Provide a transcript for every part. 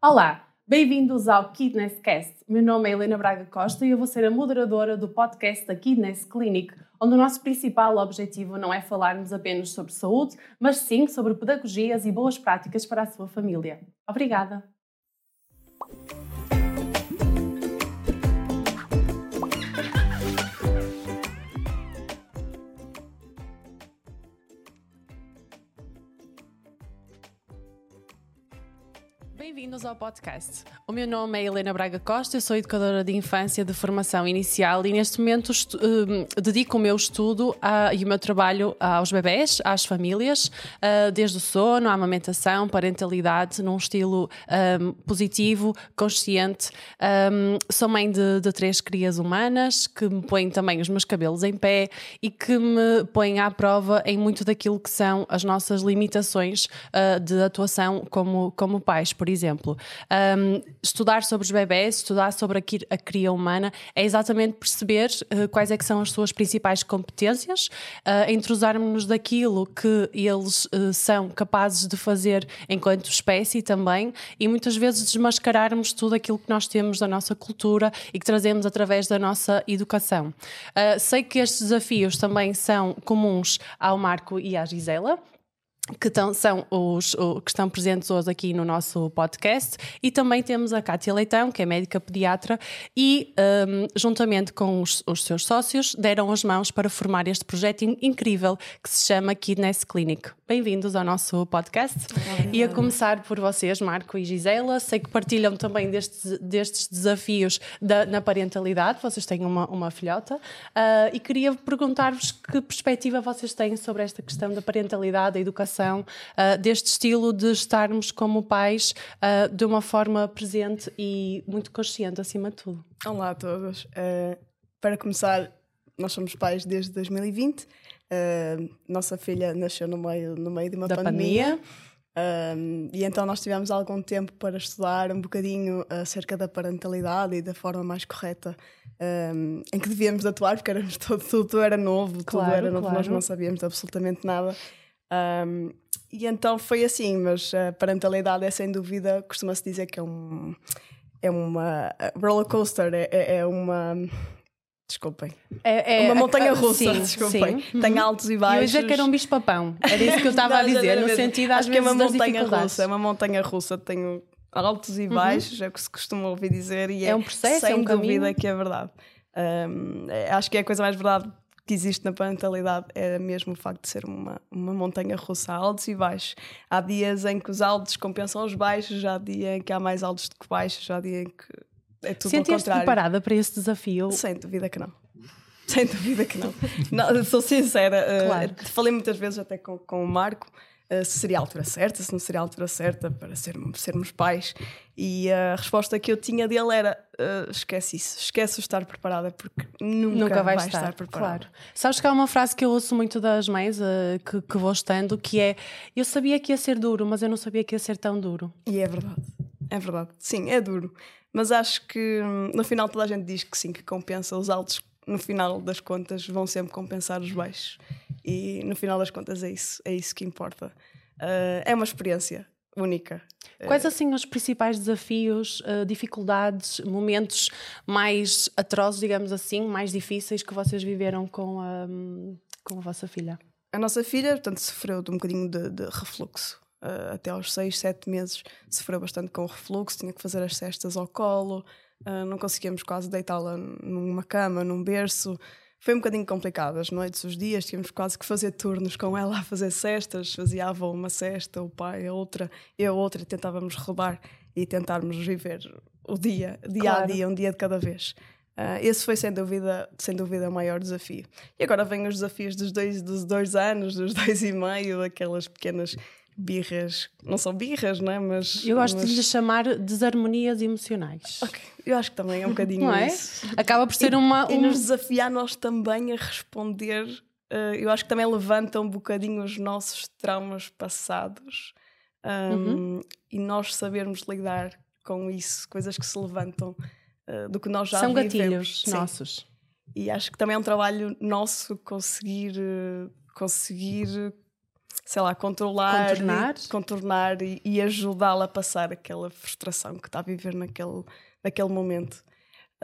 Olá, bem-vindos ao Kidness Cast. Meu nome é Helena Braga Costa e eu vou ser a moderadora do podcast da Kidness Clinic, onde o nosso principal objetivo não é falarmos apenas sobre saúde, mas sim sobre pedagogias e boas práticas para a sua família. Obrigada! Bem-vindos ao podcast. O meu nome é Helena Braga Costa, eu sou educadora de infância de formação inicial e neste momento uh, dedico o meu estudo a, e o meu trabalho aos bebés, às famílias, uh, desde o sono, a amamentação, parentalidade, num estilo um, positivo, consciente. Um, sou mãe de, de, três crias humanas que me põem também os meus cabelos em pé e que me põem à prova em muito daquilo que são as nossas limitações uh, de atuação como, como pais, por exemplo exemplo, um, estudar sobre os bebés, estudar sobre a, cria humana, é exatamente perceber uh, quais é que são as suas principais competências, uh, entrosarmos-nos daquilo que eles uh, são capazes de fazer enquanto espécie também, e muitas vezes desmascararmos tudo aquilo que nós temos da nossa cultura e que trazemos através da nossa educação. Uh, sei que estes desafios também são comuns ao Marco e à Gisela que tão, são os, os, que estão presentes hoje aqui no nosso podcast. E também temos a Cátia Leitão, que é médica pediatra e um, juntamente com os, os, seus sócios deram as mãos para formar este projeto incrível que se chama Kidness Clinic. Bem-vindos ao nosso podcast. E a começar por vocês, Marco e Gisela, sei que partilham também destes, destes desafios da, na parentalidade, vocês têm uma, uma filhota. Uh, e queria perguntar-vos que perspectiva vocês têm sobre esta questão da parentalidade, da educação uh, deste estilo de estarmos como pais uh, de uma forma presente e muito consciente acima de tudo. Olá a todos. Uh, para começar, nós somos pais desde 2020. nossa filha nasceu no meio, no meio de uma da pandemia. pandemia. e então nós tivemos algum tempo para estudar um bocadinho acerca da parentalidade e da forma mais correta um, em que devíamos atuar, porque éramos todo, tudo era novo, claro, tudo era novo, claro. nós não sabíamos absolutamente nada. Um, e então foi assim, mas a parentalidade é sem dúvida, costuma-se dizer que é um é uma roller coaster, é, é, é uma Desculpem. É, é uma montanha russa, sim, desculpem. Sim. Tem uhum. altos e baixos. Eu ia que era um bicho-papão. Era isso que eu estava a dizer, no sentido Acho que é uma montanha russa. É uma montanha russa, tem altos e uhum. baixos, uhum. é o que se costuma ouvir dizer. E é, é um processo, sem é um dúvida caminho. que é verdade. Um, acho que é a coisa mais verdade que existe na parentalidade é mesmo o facto de ser uma, uma montanha russa, altos e baixos. Há dias em que os altos compensam os baixos, há dia em que há mais altos do que baixos, há dia em que é tudo Sentiste preparada para esse desafio? Sem dúvida que não. Sem dúvida que não. não sou sincera. Eh, claro. Uh, falei muitas vezes até com, com o Marco uh, se seria a altura certa, se não seria a altura certa para sermos, sermos pais. E a resposta que eu tinha dele era: uh, esquece isso, esquece o estar preparada, porque nunca, nunca vai estar, estar preparada. Claro. Sabes que há uma frase que eu ouço muito das mães uh, que, que vou estando, que é: Eu sabia que ia ser duro, mas eu não sabia que ia ser tão duro. E é verdade, é verdade. Sim, é duro. Mas acho que hum, no final toda a gente diz que sim, que compensa. Os altos, no final das contas, vão sempre compensar os baixos. E no final das contas é isso, é isso que importa. Uh, é uma experiência única. Quais assim os principais desafios, uh, dificuldades, momentos mais atrosos, digamos assim, mais difíceis que vocês viveram com a, com a vossa filha? A nossa filha, portanto, sofreu de um bocadinho de, de refluxo. Uh, até aos 6, 7 meses sofreu bastante com refluxo, tinha que fazer as cestas ao colo, uh, não conseguíamos quase deitá-la numa cama, num berço foi um bocadinho complicado. As noites, os dias, tínhamos quase que fazer turnos com ela a fazer cestas. Fazia a avó uma cesta, o pai a outra, eu outra, e tentávamos rodar e tentarmos viver o dia, dia claro. a dia, um dia de cada vez. Uh, esse foi sem dúvida, sem dúvida o maior desafio. E agora vêm os desafios dos dois, dos dois anos, dos dois e meio, aquelas pequenas birras, não são birras, não é? Mas, eu gosto mas... de lhe chamar desarmonias emocionais. Okay. Eu acho que também é um bocadinho não é? isso. Acaba por ser uma. Um... E nos desafiar nós também a responder. Uh, eu acho que também levanta um bocadinho os nossos traumas passados um, uhum. e nós sabermos lidar com isso, coisas que se levantam uh, do que nós já São vivemos. gatilhos Sim. nossos. E acho que também é um trabalho nosso conseguir, uh, conseguir sei lá, controlar, Contornar. e, contornar e, e ajudá-la a passar aquela frustração que está a viver naquele, naquele momento.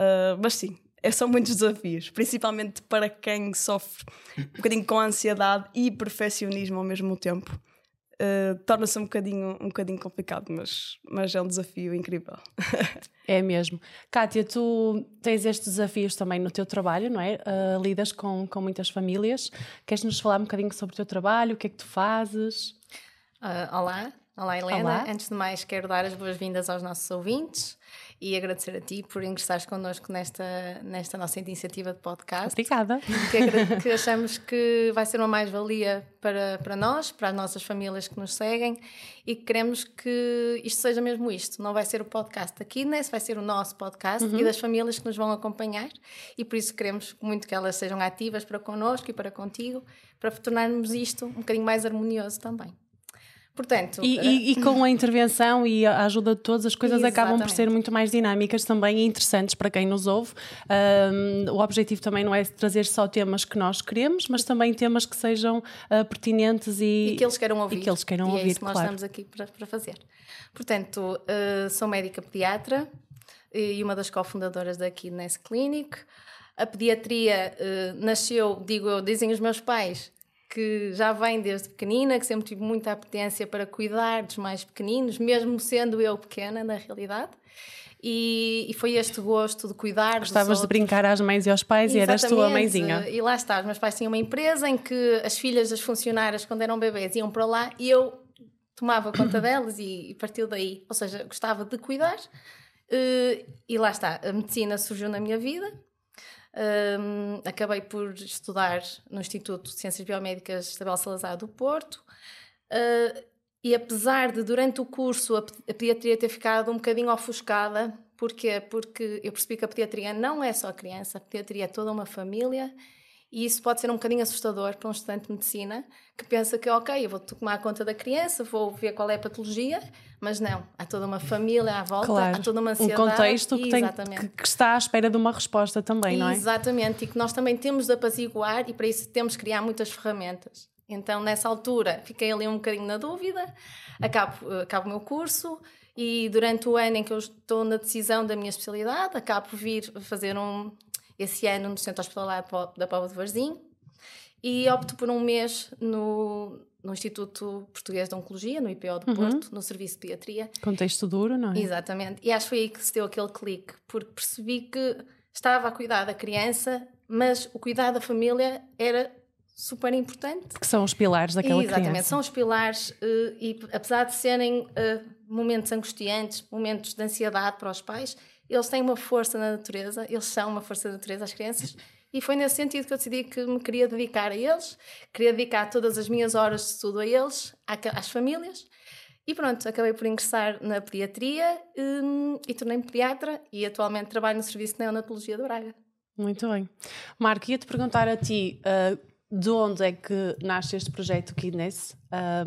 Uh, mas sim, é, são muitos desafios, principalmente para quem sofre um bocadinho com ansiedade e perfeccionismo ao mesmo tempo. Uh, Torna-se um bocadinho, um bocadinho complicado, mas, mas é um desafio incrível. É mesmo. Kátia, tu tens estes desafios também no teu trabalho, não é? Uh, lidas com, com muitas famílias. Queres nos falar um bocadinho sobre o teu trabalho? O que é que tu fazes? Uh, olá, olá Helena. Olá. Antes de mais, quero dar as boas-vindas aos nossos ouvintes e agradecer a ti por ingressares connosco nesta, nesta nossa iniciativa de podcast. Obrigada. Que, que achamos que vai ser uma mais-valia para, para nós, para as nossas famílias que nos seguem e que queremos que isto seja mesmo isto. Não vai ser o podcast aqui, né? vai ser o nosso podcast e das famílias que nos vão acompanhar e por isso queremos muito que elas sejam ativas para connosco e para contigo, para tornarmos isto um bocadinho mais harmonioso também. Portanto, E, e- e com a intervenção e a ajuda de todos, as coisas acabam por Exatamente. ser muito mais dinâmicas também e interessantes para quem nos ouve. Um, o objetivo também não é trazer só temas que nós queremos, mas também temas que sejam uh, pertinentes e, e que eles queiram ouvir. E que eles queiram E é ouvir, isso que nós claro. estamos aqui para, para fazer. Portanto, eh, sou médica pediatra e uma das cofundadoras da Kidness Clinic. A pediatria eh, nasceu, digo eu, dizem os meus pais, que já vem desde pequenina, que sempre tive muita apetência para cuidar dos mais pequeninos, mesmo sendo eu pequena, na realidade. E, e foi este gosto de cuidar Gostavas de brincar às mães e aos pais e eras tu a Exatamente. mãezinha. E lá está, os meus pais tinham uma empresa em que as filhas das funcionárias, quando eram bebês, iam para lá e eu tomava conta delas e, e partiu daí. Ou seja, gostava de cuidar. eh, e lá está, a medicina surgiu na minha vida. Um, acabei por estudar no Instituto de Ciências Biomédicas Isabel Salazar do Porto. Uh, e apesar de, durante o curso, a, pe- a pediatria ter ficado um bocadinho ofuscada, porquê? Porque eu percebi que a pediatria não é só criança, a pediatria é toda uma família. E isso pode ser um bocadinho assustador para um estudante de medicina que pensa que, ok, eu vou tomar conta da criança, vou ver qual é a patologia, mas não, há toda uma família à volta, Claro, há toda uma um ansiedade. contexto que, tem, que, que está à espera de uma resposta também, não é? Exatamente, e que nós também temos de apaziguar e para isso temos de criar muitas ferramentas. Então, nessa altura, fiquei ali um bocadinho na dúvida, acabo, acabo o meu curso e durante o ano em que eu estou na decisão da minha especialidade, acabo por vir fazer um, esse ano no Centro Hospitalar da Póvoa de Varzim e opto por um mês no, no Instituto Português de Oncologia, no IPO do Porto, no Serviço de Pediatria, Contexto duro, não é? Exatamente. E acho que foi aí que se deu aquele clique, porque percebi que estava a cuidar da criança, mas o cuidar da família era super importante. Que são os pilares daquela Exatamente, criança. são os pilares eh, e apesar de serem eh, momentos angustiantes, momentos de ansiedade para os pais, eles têm uma força na natureza, eles são uma força da natureza às crianças e foi nesse sentido que eu decidi que me queria dedicar a eles, queria dedicar todas as minhas horas de estudo a eles, às famílias e pronto, acabei por ingressar na pediatria hum, e tornei-me pediatra e atualmente trabalho no Serviço de Neonatologia de Braga. Muito bem. Marco, ia-te perguntar a ti uh, de onde é que nasce este projeto Kidness?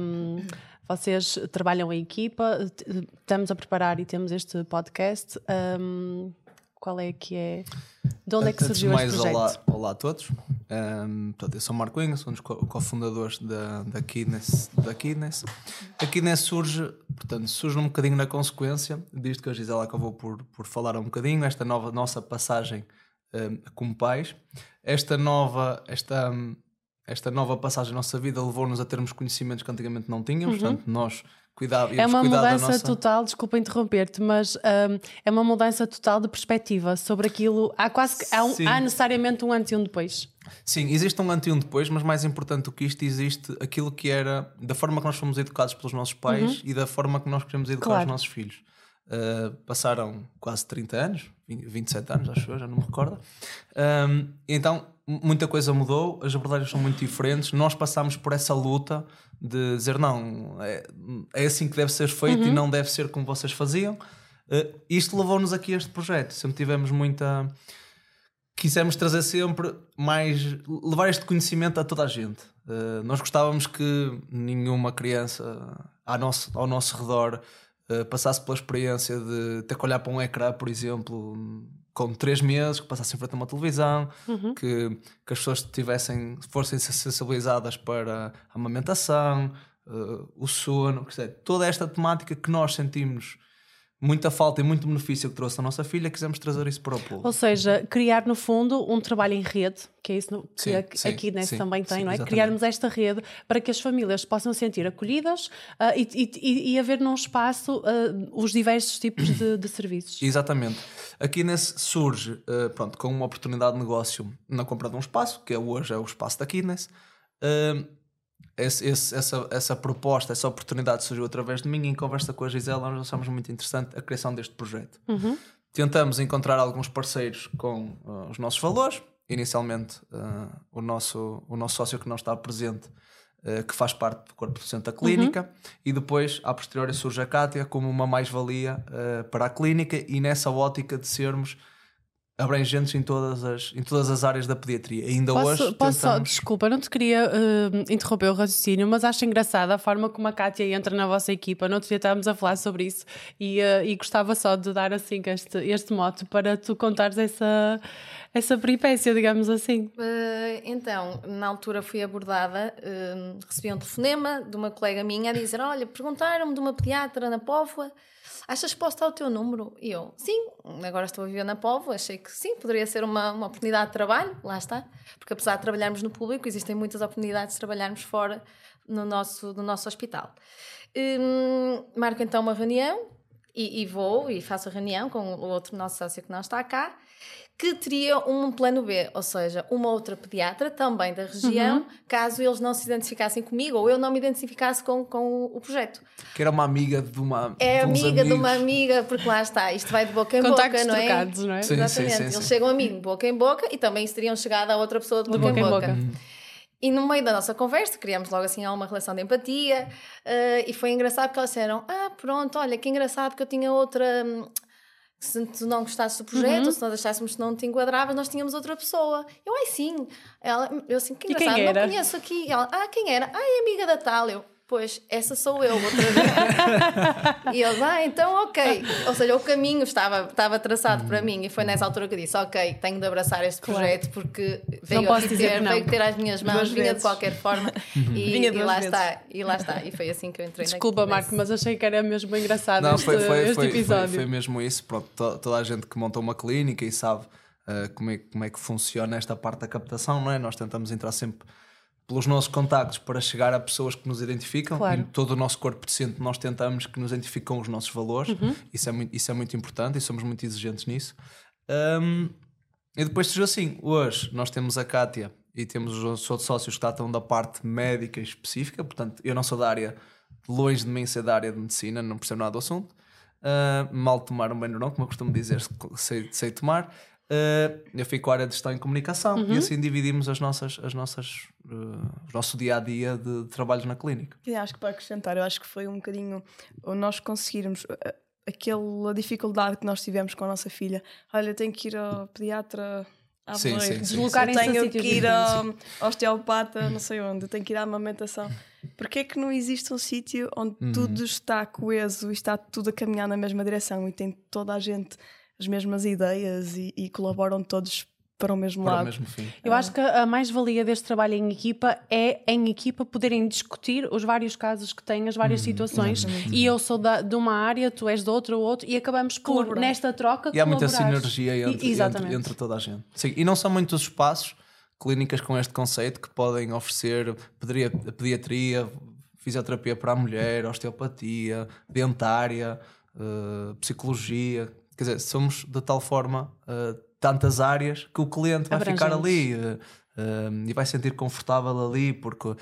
Um, vocês trabalham em equipa, estamos a preparar e temos este podcast. Um, qual é que é? De onde é que Antes surgiu mais, este projeto? Olá, olá a todos. Um, portanto, eu sou o Marco Inga, sou um dos co- cofundadores da, da, Kidness, da Kidness. A Kidness surge, portanto, surge um bocadinho na consequência disto que a Gisela acabou por, por falar um bocadinho, esta nova nossa passagem um, como pais. Esta nova, esta, esta nova passagem na nossa vida levou-nos a termos conhecimentos que antigamente não tínhamos, portanto, nós cuidávamos Uhum. É uma da mudança nossa... total, desculpa interromper-te, mas um, é uma mudança total de perspectiva sobre aquilo. Há quase que- há, um- há necessariamente um antes e um depois. Sim, existe um antes e um depois, mas mais importante do que isto, existe aquilo que era da forma que nós fomos educados pelos nossos pais e da forma que nós queremos educar Claro. os nossos filhos. Uh, passaram quase 30 anos, 20, 27 anos, acho eu, já não me recordo. Um, então, muita coisa mudou, as abordagens são muito diferentes. Nós passámos por essa luta de dizer: não, é, é assim que deve ser feito e não deve ser como vocês faziam. Uh, isto levou-nos aqui a este projeto. Sempre tivemos muita quisemos trazer sempre mais levar este conhecimento a toda a gente. Uh, nós gostávamos que nenhuma criança ao nosso, ao nosso redor uh, passasse pela experiência de ter que olhar para um ecrã, por exemplo, com três meses, que passasse em frente a uma televisão, que, que as pessoas tivessem, fossem sensibilizadas para a amamentação, uh, o sono, toda esta temática que nós sentimos muita falta e muito benefício que trouxe a nossa filha, quisemos trazer isso para o público. Ou seja, criar no fundo um trabalho em rede, que é isso que sim, a, aqui nesse também tem, sim, não é? Exatamente. Criarmos esta rede para que as famílias possam sentir acolhidas uh, e, e, e, haver num espaço uh, os diversos tipos de, de, serviços. Exatamente. Aqui nesse surge, uh, pronto, com uma oportunidade de negócio na compra de um espaço, que é hoje é o espaço da Kidness, esse, esse, essa, essa proposta, essa oportunidade surgiu através de mim em conversa com a Gisela, nós achamos muito interessante a criação deste projeto. Uhum. Tentamos encontrar alguns parceiros com uh, os nossos valores. Inicialmente, uh, o, nosso, o nosso sócio que não está presente, uh, que faz parte do corpo docente da clínica, uhum. e depois, a posteriori, surge a Cátia como uma mais-valia para a clínica e nessa ótica de sermos abrangentes em todas as, em todas as áreas da pediatria. Ainda posso, hoje. Posso só, desculpa, não te queria uh, interromper o raciocínio, mas acho engraçada a forma como a Kátia entra na vossa equipa. Não outro dia estávamos a falar sobre isso e, uh, e gostava só de dar assim este, este mote para tu contares essa, essa peripécia, digamos assim. Uh, então, na altura fui abordada, recebi um telefonema de uma colega minha a dizer: Olha, perguntaram-me de uma pediatra na Póvoa achas que posso dar o teu número? E eu, sim, agora estou a viver na Povo, achei que sim, poderia ser uma, uma oportunidade de trabalho, lá está. Porque apesar de trabalharmos no público, existem muitas oportunidades de trabalharmos fora no nosso, no nosso hospital. Hum, marco então uma reunião e, e, vou e faço a reunião com o outro nosso sócio que não está cá que teria um plano B, ou seja, uma outra pediatra também da região, uhum. caso eles não se identificassem comigo ou eu não me identificasse com, com o projeto. Que era uma amiga de uma. É de amiga amigos. de uma amiga, porque lá está, isto vai de boca em Contactos boca, não é? Trocados, não é? Sim, Exatamente. Sim, sim, eles chegam a mim de boca em boca e também teriam chegado a outra pessoa de, de boca, boca, em boca. boca. Uhum. E no meio da nossa conversa, criamos logo assim uma relação de empatia uh, e foi engraçado porque elas disseram: Ah, pronto, olha que engraçado que eu tinha outra. Hum, se tu não gostasses do projeto, uhum. se nós achássemos que não te enquadravas, nós tínhamos outra pessoa. Eu, ai sim. Ela, eu assim, que engraçado, não conheço aqui. Ela, ah, quem era? Ah, é amiga da tal. Eu, Pois, essa sou eu outra vez. e eles, ah, então ok. Ou seja, o caminho estava, estava traçado para mim e foi nessa altura que eu disse, ok, tenho de abraçar este projeto claro. porque veio, não posso ter, veio ter às minhas mãos, duas vinha vezes. de qualquer forma e, vinha e lá vezes. está. E lá está. E foi assim que eu entrei Desculpa, Marco, mas achei que era mesmo engraçado não, este, foi, foi, este foi, episódio. Foi, mesmo isso. Pronto, toda a gente que montou uma clínica e sabe uh, como, é, como é que funciona esta parte da captação, não é? Nós tentamos entrar sempre pelos nossos contactos para chegar a pessoas que nos identificam claro. e todo o nosso corpo docente nós tentamos que nos identificam os nossos valores uhum. isso, é muito, isso é muito importante e somos muito exigentes nisso um, e depois surgiu assim hoje nós temos a Kátia e temos os outros sócios que tratam da parte médica específica portanto eu não sou da área longe de mim ser da área de medicina não percebo nada do assunto uh, mal tomar um banho não como eu costumo dizer sei, sei tomar Uh, eu fico com a área de gestão em comunicação uhum. e assim dividimos as nossas, as nossas, uh, o nosso dia a dia de, de trabalhos na clínica. E acho que para acrescentar, eu acho que foi um bocadinho o nós conseguirmos uh, aquela dificuldade que nós tivemos com a nossa filha. Olha, eu tenho que ir ao pediatra à sim, sim, deslocarem-se tenho que ir ao osteopata, não sei onde, tenho que ir à amamentação. Porquê é que não existe um sítio onde uhum. tudo está coeso e está tudo a caminhar na mesma direção e tem toda a gente as mesmas ideias e, e colaboram todos para o mesmo para lado. O mesmo fim. Eu acho que a mais-valia deste trabalho em equipa é em equipa poderem discutir os vários casos que têm, as várias uhum, situações. Exatamente. E eu sou da, de uma área, tu és de outra ou outro, e acabamos por, nesta troca, E há muita sinergia entre, entre, entre, toda a gente. Sim, e não são muitos espaços, clínicas com este conceito, que podem oferecer pediatria, fisioterapia para a mulher, osteopatia, dentária, uh, psicologia Quer dizer, somos de tal forma uh, tantas áreas que o cliente vai ficar ali uh, e vai sentir confortável ali porque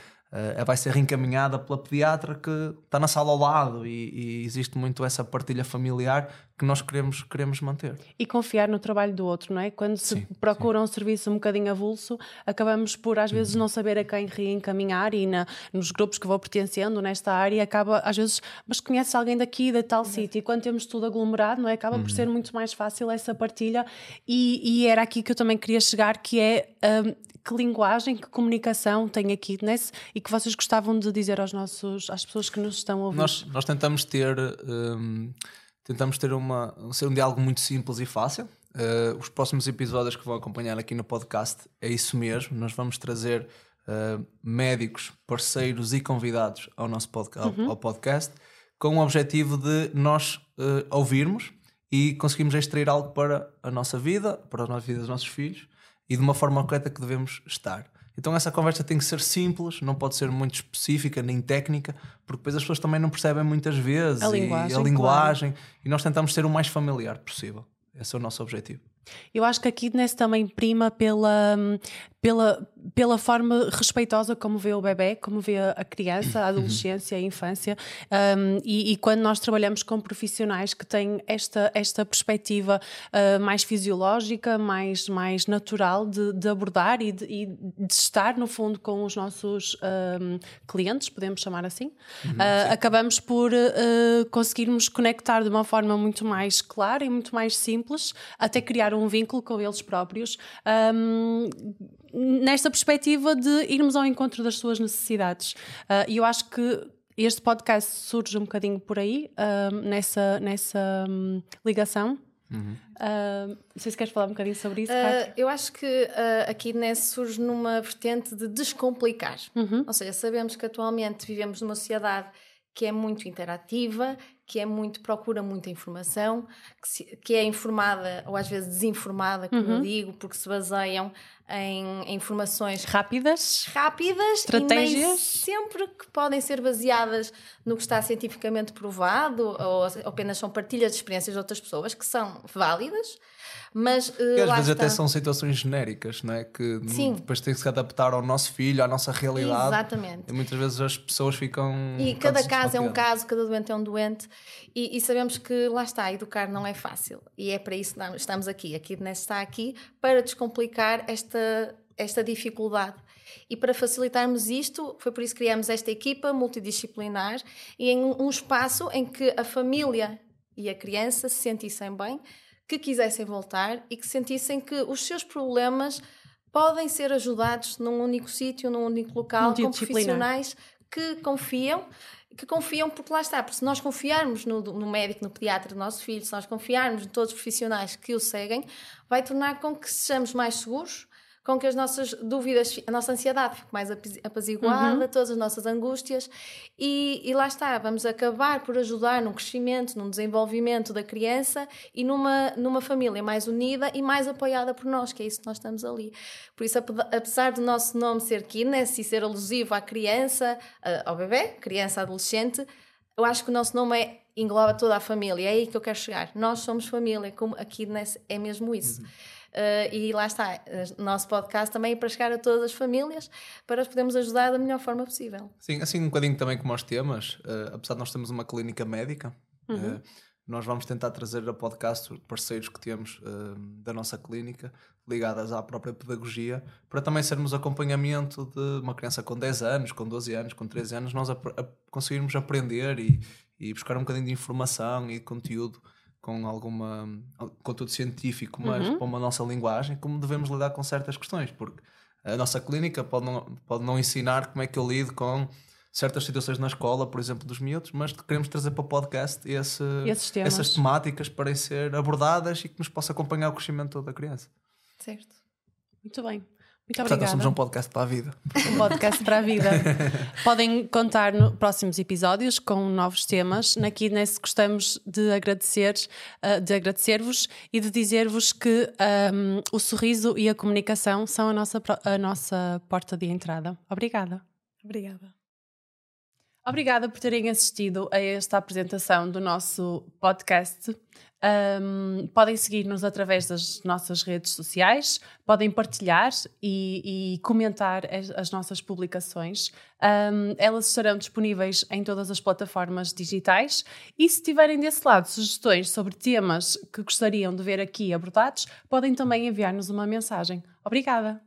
vai ser reencaminhada pela pediatra que está na sala ao lado e, e, existe muito essa partilha familiar que nós queremos, queremos manter. E confiar no trabalho do outro, não é? Quando se sim, procura sim. um serviço um bocadinho avulso, acabamos por às vezes uhum. não saber a quem reencaminhar e na, nos grupos que vou pertencendo nesta área acaba às vezes, mas conheces alguém daqui de tal uhum. sítio e quando temos tudo aglomerado, não é? Acaba uhum. por ser muito mais fácil essa partilha e, e, era aqui que eu também queria chegar, que é um, que linguagem, que comunicação tem aqui nesse e que vocês gostavam de dizer aos nossos, às pessoas que nos estão a ouvir? Nós, nós tentamos ter um, tentamos ter uma, ser um diálogo muito simples e fácil. Uh, os próximos episódios que vão acompanhar aqui no podcast é isso mesmo. Nós vamos trazer uh, médicos, parceiros e convidados ao nosso podca ao, ao podcast, com o objetivo de nós uh, ouvirmos e conseguirmos extrair algo para a nossa vida, para a vida dos nossos filhos e de uma forma correta que devemos estar. Então essa conversa tem que ser simples, não pode ser muito específica nem técnica, porque depois as pessoas também não percebem muitas vezes a linguagem, e, a linguagem claro. e nós tentamos ser o mais familiar possível. Esse é o nosso objetivo. Eu acho que aqui nesse também prima pela, pela, pela forma respeitosa como vê o bebê, como vê a criança, a adolescência, a infância. Um, e, e, quando nós trabalhamos com profissionais que têm esta, esta perspectiva uh, mais fisiológica, mais, mais natural de, de abordar e de, e de, estar, no fundo, com os nossos um, clientes, podemos chamar assim, uhum, uh, acabamos por uh, conseguirmos conectar de uma forma muito mais clara e muito mais simples, até criar um vínculo com eles próprios. Um, nesta perspectiva de irmos ao encontro das suas necessidades. Uh, e eu acho que este podcast surge um bocadinho por aí, uh, nessa, nessa um, ligação. Uhum. Uh, não sei se queres falar um bocadinho sobre isso, uh, Eu acho que uh, aqui nesse surge numa vertente de descomplicar. Uhum. Ou seja, sabemos que atualmente vivemos numa sociedade que é muito interativa, que é muito, procura muita informação, que, se, que é informada ou às vezes desinformada, como uhum. eu digo, porque se baseiam em, em informações rápidas, rápidas estratégias sempre que podem ser baseadas no que está cientificamente provado ou, ou apenas são partilhas de experiências de outras pessoas que são válidas mas, uh, às vezes está. até são situações genéricas, não é? Que Sim. depois tem que se adaptar ao nosso filho, à nossa realidade. Exatamente. E muitas vezes as pessoas ficam. E cada caso é um caso, cada doente é um doente. E, e, sabemos que lá está, educar não é fácil. E é para isso que estamos aqui. A Kidness está aqui para descomplicar esta, esta dificuldade. E para facilitarmos isto, foi por isso que criamos esta equipa multidisciplinar e em um espaço em que a família e a criança se sentissem bem que quisessem voltar e que sentissem que os seus problemas podem ser ajudados num único sítio, num único local, com profissionais que confiam que confiam, porque lá está, porque se nós confiarmos no, no, médico, no pediatra do nosso filho, se nós confiarmos em todos os profissionais que o seguem, vai tornar com que sejamos mais seguros, com que as nossas dúvidas, a nossa ansiedade fique mais apaziguada, uhum. todas as nossas angústias, e, e, lá está, vamos acabar por ajudar no crescimento, no desenvolvimento da criança e numa, numa família mais unida e mais apoiada por nós, que é isso que nós estamos ali. Por isso, apesar do nosso nome ser Kines e ser alusivo à criança, ao bebê, criança, adolescente, eu acho que o nosso nome é, engloba toda a família, é aí que eu quero chegar. Nós somos família, como a Kidness é mesmo isso. Uhum. Uh, e lá está, o nosso podcast também é para chegar a todas as famílias, para os podermos ajudar da melhor forma possível. Sim, assim um bocadinho também como os temas, uh, apesar de nós termos uma clínica médica, uhum. uh, nós vamos tentar trazer a podcast parceiros que temos da nossa clínica ligadas à própria pedagogia, para também sermos acompanhamento de uma criança com 10 anos, com 12 anos, com 13 anos, nós a, a conseguirmos aprender e, e buscar um bocadinho de informação e conteúdo com alguma conteúdo científico, mas uhum. com uma nossa linguagem, como devemos lidar com certas questões, porque a nossa clínica pode não, pode não ensinar como é que eu lido com certas situações na escola, por exemplo, dos miúdos, mas queremos trazer para o podcast esse, essas temáticas para ser abordadas e que nos possa acompanhar o crescimento da criança. Certo. Muito bem. Muito Portanto, obrigada. somos um podcast para a vida. Um podcast para a vida. Podem contar no próximos episódios com novos temas. Na Kidness gostamos de agradecer, uh, de agradecer-vos e de dizer-vos que um, o sorriso e a comunicação são a nossa, a nossa porta de entrada. Obrigada. Obrigada. Obrigada por terem assistido a esta apresentação do nosso podcast. Um, podem seguir-nos através das nossas redes sociais, podem partilhar e, e comentar as, as, nossas publicações. Um, elas estarão disponíveis em todas as plataformas digitais. E se tiverem desse lado sugestões sobre temas que gostariam de ver aqui abordados, podem também enviar-nos uma mensagem. Obrigada!